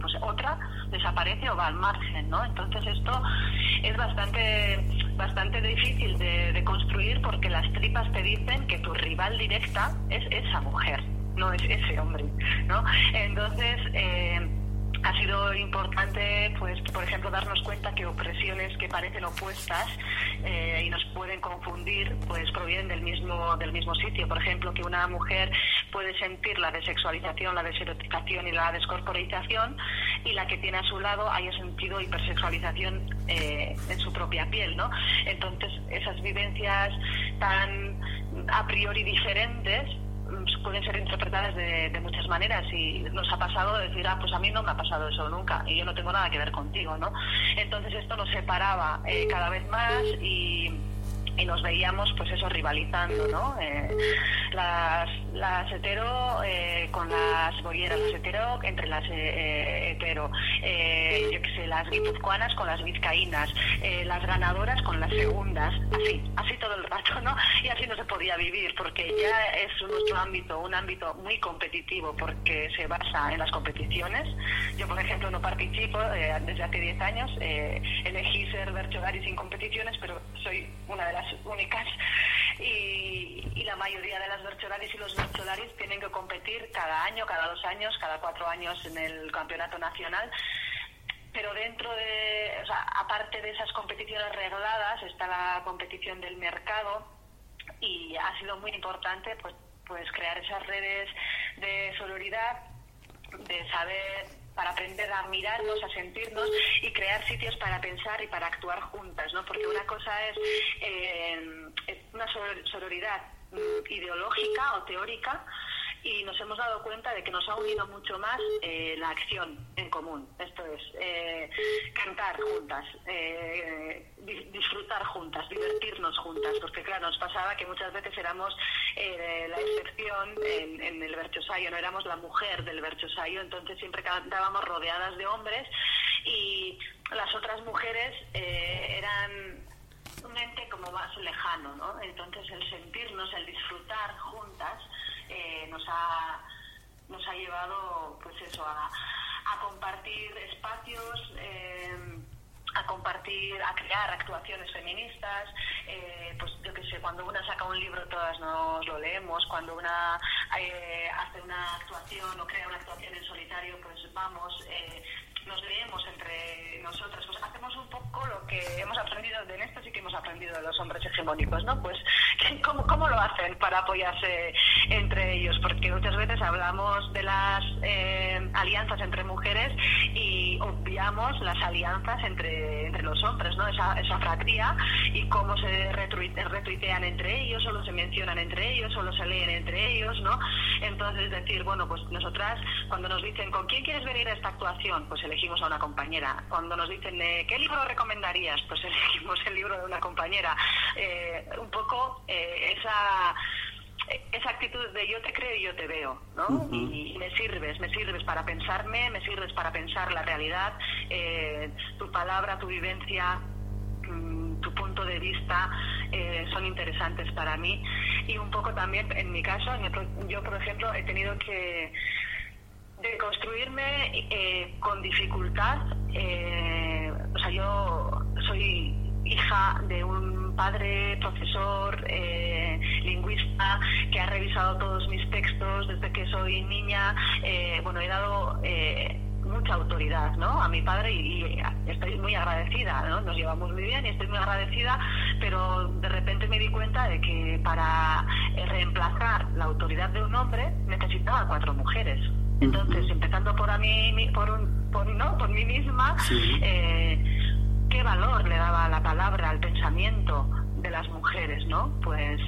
pues otra desaparece o va al margen, ¿no? Entonces esto es bastante bastante difícil de, de construir porque las tripas te dicen que tu rival directa es esa mujer, no es ese hombre, ¿no? Entonces eh, ha sido importante, pues, por ejemplo, darnos cuenta que opresiones que parecen opuestas eh, y nos pueden confundir, pues provienen del mismo del mismo sitio. Por ejemplo, que una mujer puede sentir la desexualización, la deserotización y la descorporización, y la que tiene a su lado haya sentido hipersexualización eh, en su propia piel, ¿no? Entonces, esas vivencias tan a priori diferentes pueden ser interpretadas de, muchas maneras y nos ha pasado decir, ah, pues a mí no me ha pasado eso nunca y yo no tengo nada que ver contigo, ¿no? Entonces esto nos separaba eh, cada vez más y y nos veíamos pues eso rivalizando no eh, las las hetero eh, con las bolleras las hetero entre las eh, hetero yo qué sé las guipuzcoanas con las vizcaínas las ganadoras con las segundas así así todo el rato no y así no se podía vivir porque ya es nuestro ámbito un ámbito muy competitivo porque se basa en las competiciones. Yo por ejemplo no participo desde hace 10 años elegí ser Berchogari sin competiciones pero soy una de las únicas. Y, la mayoría de las bercholaris y los bercholaris tienen que competir cada año, cada dos años, cada cuatro años en el campeonato nacional pero dentro de, o sea, aparte de esas competiciones regladas está la competición del mercado y ha sido muy importante pues, pues crear esas redes de solidaridad, de saber para aprender a mirarnos, a sentirnos y crear sitios para pensar y para actuar juntas, ¿no? Porque una cosa es, eh, una sororidad ideológica o teórica y nos hemos dado cuenta de que nos ha unido mucho más eh, la acción en común. Esto es, eh, cantar juntas, eh, disfrutar juntas, divertirnos juntas, porque claro, nos pasaba que muchas veces éramos la excepción en, en el Berchosayo, no éramos la mujer del Berchosayo, entonces siempre cantábamos rodeadas de hombres y las otras mujeres eran un ente como más lejano, ¿no? Entonces el sentirnos, el disfrutar juntas, eh, nos ha nos ha llevado pues eso a, compartir espacios eh, a compartir, a crear actuaciones feministas, eh, pues yo qué sé, cuando una saca un libro todas nos lo leemos, cuando una hace una actuación o crea una actuación en solitario, pues vamos, nos leemos entre nosotras, pues hacemos un poco lo que hemos aprendido de esto, sí que hemos aprendido de los hombres hegemónicos, ¿no? Pues, ¿cómo, cómo lo hacen para apoyarse entre ellos, porque muchas veces hablamos de las eh, alianzas entre mujeres y obviamos las alianzas entre, entre los hombres, ¿no? Esa, esa fratría y cómo se retuitean entre ellos, solo se mencionan entre ellos, solo se leen entre ellos, ¿no? Entonces, decir, bueno, pues nosotras, cuando nos dicen, ¿con quién quieres venir a esta actuación? Pues elegimos a una compañera. Cuando nos dicen, ¿qué libro recomendarías? Pues elegimos el libro de una compañera. Eh, un poco eh, esa esa actitud de yo te creo y yo te veo, ¿no? y, me sirves, me sirves para pensarme, me sirves para pensar la realidad, eh, tu palabra, tu vivencia, mm, tu punto de vista son interesantes para mí y un poco también en mi caso, yo por ejemplo he tenido que de construirme con dificultad, o sea, yo soy hija de un padre profesor eh, lingüista que ha revisado todos mis textos desde que soy niña. Eh, bueno, he dado eh, mucha autoridad ¿no? a mi padre y, estoy muy agradecida, ¿no? nos llevamos muy bien y estoy muy agradecida, pero de repente me di cuenta de que para reemplazar la autoridad de un hombre necesitaba cuatro mujeres. Entonces, empezando por a mí, por, un, por, ¿no? por mí misma, qué valor le daba la palabra, al pensamiento de las mujeres, ¿no? Pues,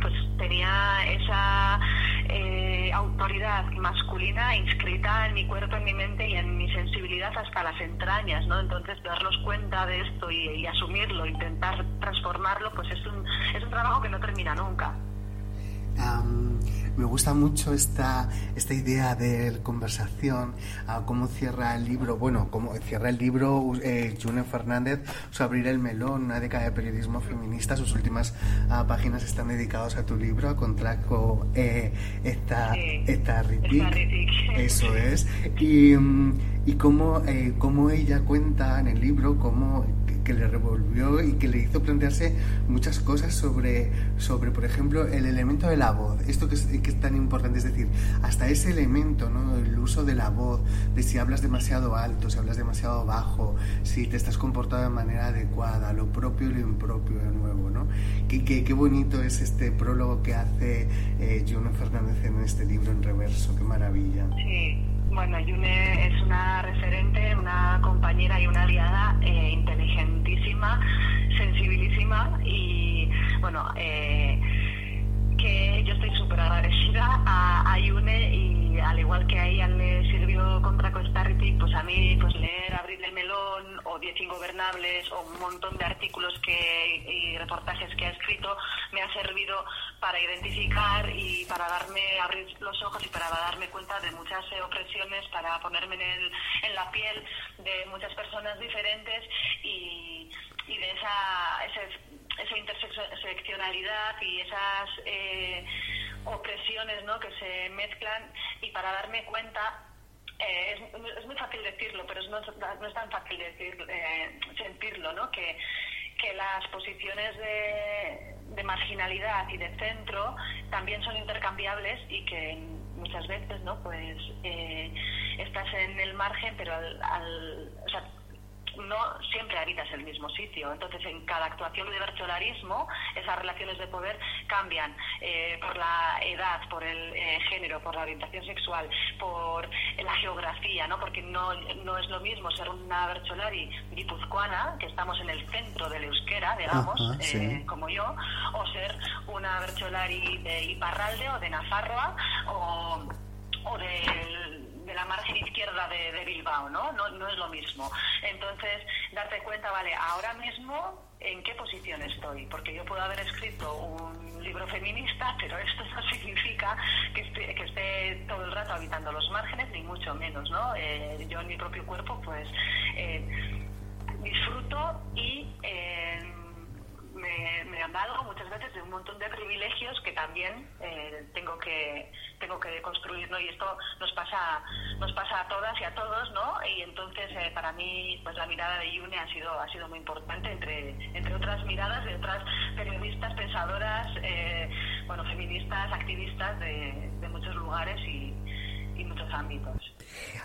pues tenía esa eh, autoridad masculina inscrita en mi cuerpo, en mi mente y en mi sensibilidad hasta las entrañas, ¿no? Entonces darnos cuenta de esto y, asumirlo, intentar transformarlo, pues es un, es un trabajo que no termina nunca. Me gusta mucho esta, esta idea de conversación, cómo cierra el libro, bueno, cómo cierra el libro eh, June Fernández, su Abrir el Melón, una década de periodismo feminista. Sus últimas ah, páginas están dedicadas a tu libro, a Contraco eh, esta, esta Eso es. Y, mm, y cómo, eh, cómo ella cuenta en el libro cómo que le revolvió y que le hizo plantearse muchas cosas sobre, sobre por ejemplo, el elemento de la voz. Esto que es, que es tan importante, es decir, hasta ese elemento, ¿no? el uso de la voz, de si hablas demasiado alto, si hablas demasiado bajo, si te estás comportando de manera adecuada, lo propio y lo impropio de nuevo. ¿no? Qué, qué, qué bonito es este prólogo que hace eh, Juno Fernández en este libro en reverso, qué maravilla. Sí. Bueno, Yune es una referente, una compañera y una aliada eh, inteligentísima, sensibilísima y, bueno, eh, que yo estoy súper agradecida a, a, Yune y al igual que a ella le sirvió contra Costarritic, pues a mí pues leer Abrir el Melón o Diez Ingobernables o un montón de artículos que, y reportajes que ha escrito me ha servido para identificar y para abrir los ojos y para darme cuenta de muchas eh, opresiones, para ponerme en, el, en la piel de muchas personas diferentes y, de esa, esa interseccionalidad y esas eh, opresiones ¿no? que se mezclan y para darme cuenta eh, es, muy fácil decirlo, pero no, no es tan fácil decir, sentirlo, ¿no? Que, que las posiciones de, de marginalidad y de centro también son intercambiables y que muchas veces no pues eh, estás en el margen pero al, al o sea, no siempre habitas el mismo sitio. Entonces, en cada actuación de bercholarismo, esas relaciones de poder cambian eh, por la edad, por el eh, género, por la orientación sexual, por la geografía, ¿no? Porque no, no es lo mismo ser una bercholari guipuzcoana, que estamos en el centro del euskera, digamos, eh, como yo, o ser una bercholari de Iparralde o de Nafarroa o, o del de la margen izquierda de, Bilbao, ¿no? ¿no? No es lo mismo. Entonces, darte cuenta, vale, ahora mismo, ¿en qué posición estoy? Porque yo puedo haber escrito un libro feminista, pero esto no significa que esté, que esté todo el rato habitando los márgenes, ni mucho menos, ¿no? Eh, yo en mi propio cuerpo, pues, eh, disfruto y... Eh, me, me muchas veces de un montón de privilegios que también eh, tengo que tengo que construir no y esto nos pasa nos pasa a todas y a todos no y entonces eh, para mí pues la mirada de Yune ha sido ha sido muy importante entre entre otras miradas de otras periodistas pensadoras eh, bueno feministas activistas de, muchos lugares y muchos ámbitos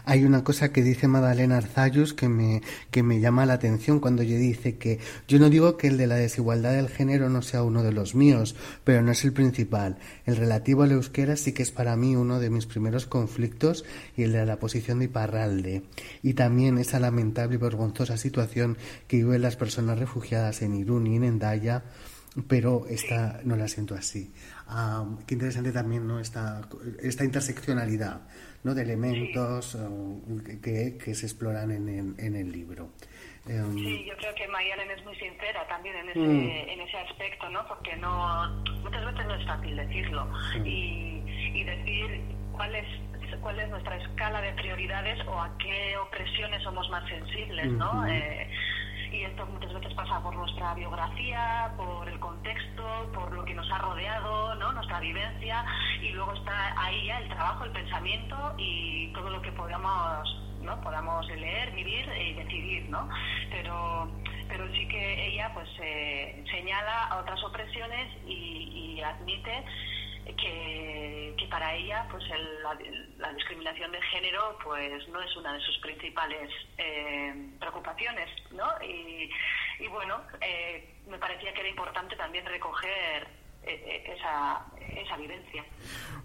Hay una cosa que dice Madalena Arzayus que me, que me llama la atención cuando ella dice que yo no digo que el de la desigualdad del género no sea uno de los míos, pero no es el principal. El relativo al euskera sí que es para mí uno de mis primeros conflictos y el de la posición de Iparralde. Y también esa lamentable y vergonzosa situación que viven las personas refugiadas en Irún y en Endaya pero esta no la siento así. Ah, qué interesante también ¿no? esta, esta interseccionalidad ¿no? de elementos eh, que, que, se exploran en, en, el libro. Em, sí, yo creo que Mayalen es muy sincera también en ese, mm. en ese aspecto, ¿no? porque no, muchas veces no es fácil decirlo y, y decir cuál es cuál es nuestra escala de prioridades o a qué opresiones somos más sensibles, ¿no? eh, y esto muchas veces pasa por nuestra biografía, por el contexto, por lo que nos ha rodeado, ¿no? nuestra vivencia y luego está ahí ya el trabajo, el pensamiento y todo lo que podamos ¿no? podamos leer, vivir y decidir, ¿no? Pero pero sí que ella pues eh, señala otras opresiones y, y admite que, que para ella pues la, discriminación de género pues no es una de sus principales eh, preocupaciones ¿no? y, bueno eh, me parecía que era importante también recoger esa, esa vivencia.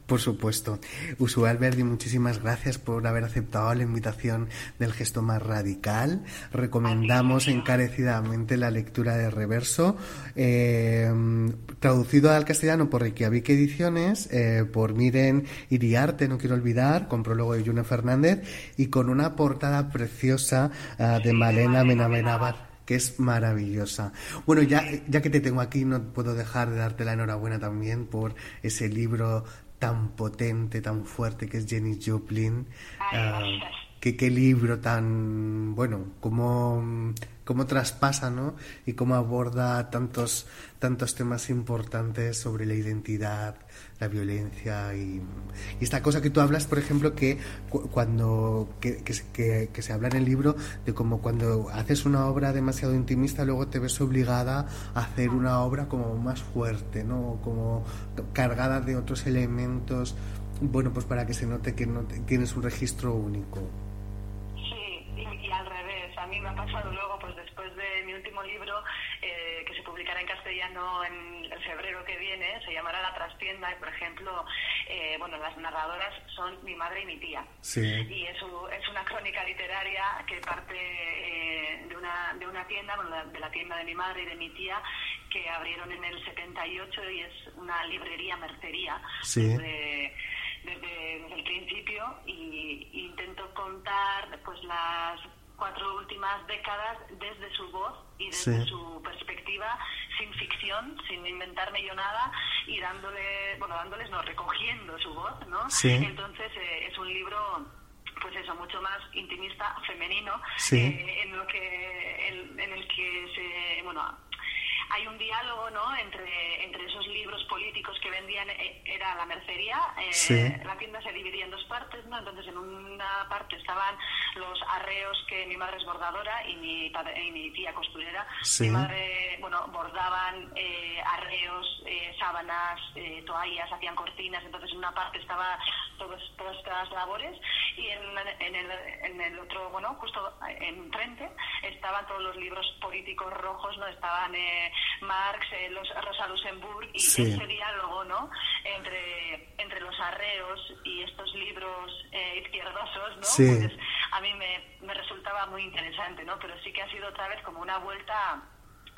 Por supuesto. Usual Verdi, muchísimas gracias por haber aceptado la invitación del gesto más radical. Recomendamos encarecidamente la lectura de Reverso, eh, traducido al castellano por Reykjavik Ediciones, eh, por Miren Iriarte, no quiero olvidar, con prólogo de June Fernández y con una portada preciosa ah, de Malena Menamenabar que es maravillosa. Bueno, ya, ya que te tengo aquí, no puedo dejar de darte la enhorabuena también por ese libro tan potente, tan fuerte que es Jenny Joplin. Ah, que, qué libro tan, bueno, cómo, cómo traspasa, ¿no? Y cómo aborda tantos, tantos temas importantes sobre la identidad, la violencia y, esta cosa que tú hablas, por ejemplo, que cuando que, que, se habla en el libro de cómo cuando haces una obra demasiado intimista luego te ves obligada a hacer una obra como más fuerte, ¿no? Como cargada de otros elementos, bueno, pues para que se note que no tienes un registro único. Sí, y, al revés, a mí me ha pasado luego, libro, eh, que se publicará en castellano en febrero que viene, se llamará La Trastienda y, por ejemplo, eh, bueno, las narradoras son mi madre y mi tía. Y es, es una crónica literaria que parte eh, de, una, de una tienda, de la tienda de mi madre y de mi tía, que abrieron en el 78 y es una librería, mercería. Desde, desde, el principio y, y intento contar pues las cuatro últimas décadas desde su voz y desde su perspectiva, sin ficción, sin inventarme yo nada y dándole, bueno, dándoles, no, recogiendo su voz, ¿no? Entonces eh, es un libro pues eso, mucho más intimista, femenino, eh, en lo que en, en el que se, bueno, hay un diálogo ¿no? entre, entre esos libros políticos que vendían, eh, era la mercería, eh, la tienda se dividía en dos partes, ¿no? entonces en una parte estaban los arreos que mi madre es bordadora y mi, padre, y mi tía costurera, mi madre, bueno, bordaban eh, arreos, sábanas, toallas, hacían cortinas, entonces en una parte estaban todas estas labores y en, en, el, en el otro, bueno, justo enfrente estaban todos los libros políticos rojos, no estaban Marx, eh, los, Rosa Luxemburg y ese diálogo ¿no? entre, entre los arreos y estos libros eh, izquierdosos, ¿no? Pues a mí me, me resultaba muy interesante, ¿no? pero sí que ha sido otra vez como una vuelta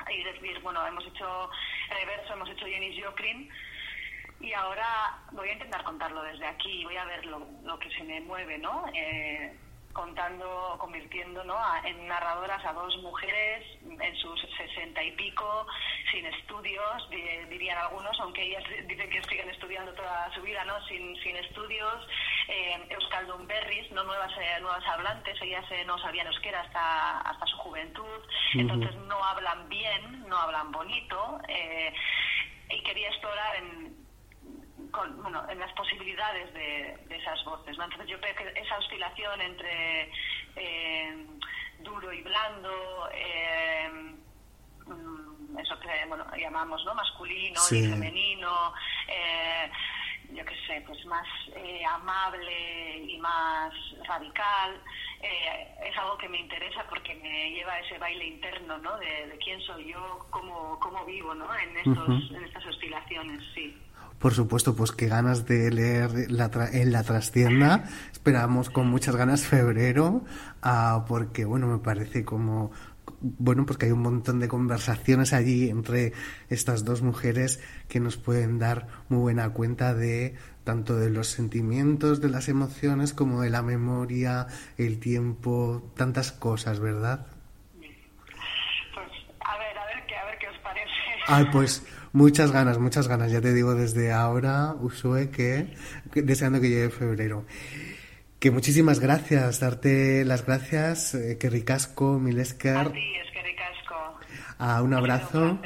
y decir, bueno, hemos hecho reverso, hemos hecho Jenny Joplin y ahora voy a intentar contarlo desde aquí, voy a ver lo, lo que se me mueve, ¿no? Eh, contando, convirtiendo ¿no? en narradoras a dos mujeres en sus sesenta y pico, sin estudios, dirían algunos, aunque ellas dicen que siguen estudiando toda su vida, ¿no? sin, sin estudios, eh, Euskaldun Berris, no nuevas, eh, nuevas hablantes, ellas eh, no sabían euskera hasta, hasta su juventud, entonces no hablan bien, no hablan bonito, eh, y quería explorar en bueno, en las posibilidades de, esas voces. Entonces yo creo que esa oscilación entre eh, duro y blando, eh, mm, eso que bueno, llamamos ¿no? masculino y femenino, eh, yo qué sé, pues más eh, amable y más radical, es algo que me interesa porque me lleva a ese baile interno, ¿no? De, quién soy yo, cómo, cómo vivo, ¿no? En, estos, en estas oscilaciones, sí. Por supuesto, pues qué ganas de leer la en la trastienda. Esperamos con muchas ganas febrero, uh, porque bueno, me parece como bueno, porque hay un montón de conversaciones allí entre estas dos mujeres que nos pueden dar muy buena cuenta de tanto de los sentimientos, de las emociones, como de la memoria, el tiempo, tantas cosas, ¿verdad? Pues a ver, a ver qué, a ver qué os parece. Ay, pues muchas ganas, muchas ganas. Ya te digo desde ahora, Usue, que, deseando que llegue febrero. Que muchísimas gracias, darte las gracias, eh, que ricasco, Milesker. A ti, es que ricasco. A un abrazo.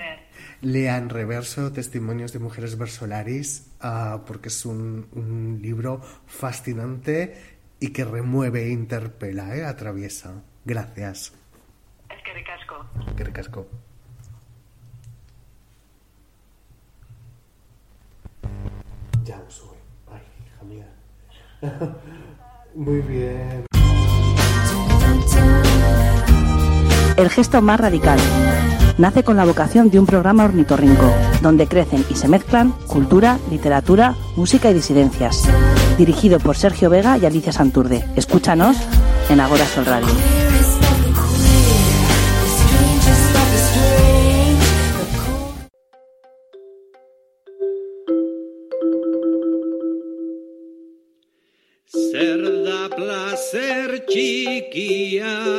Lean Reverso, Testimonios de Mujeres Versolaris, uh, porque es un, un, libro fascinante y que remueve e interpela, ¿eh? atraviesa. Gracias. Es que ricasco. Que ricasco. Ya lo sube. Ay, hija mía. Muy bien. El gesto más radical nace con la vocación de un programa ornitorrinco, donde crecen y se mezclan cultura, literatura, música y disidencias. Dirigido por Sergio Vega y Alicia Santurde. Escúchanos en Agora Sol Radio. Yeah.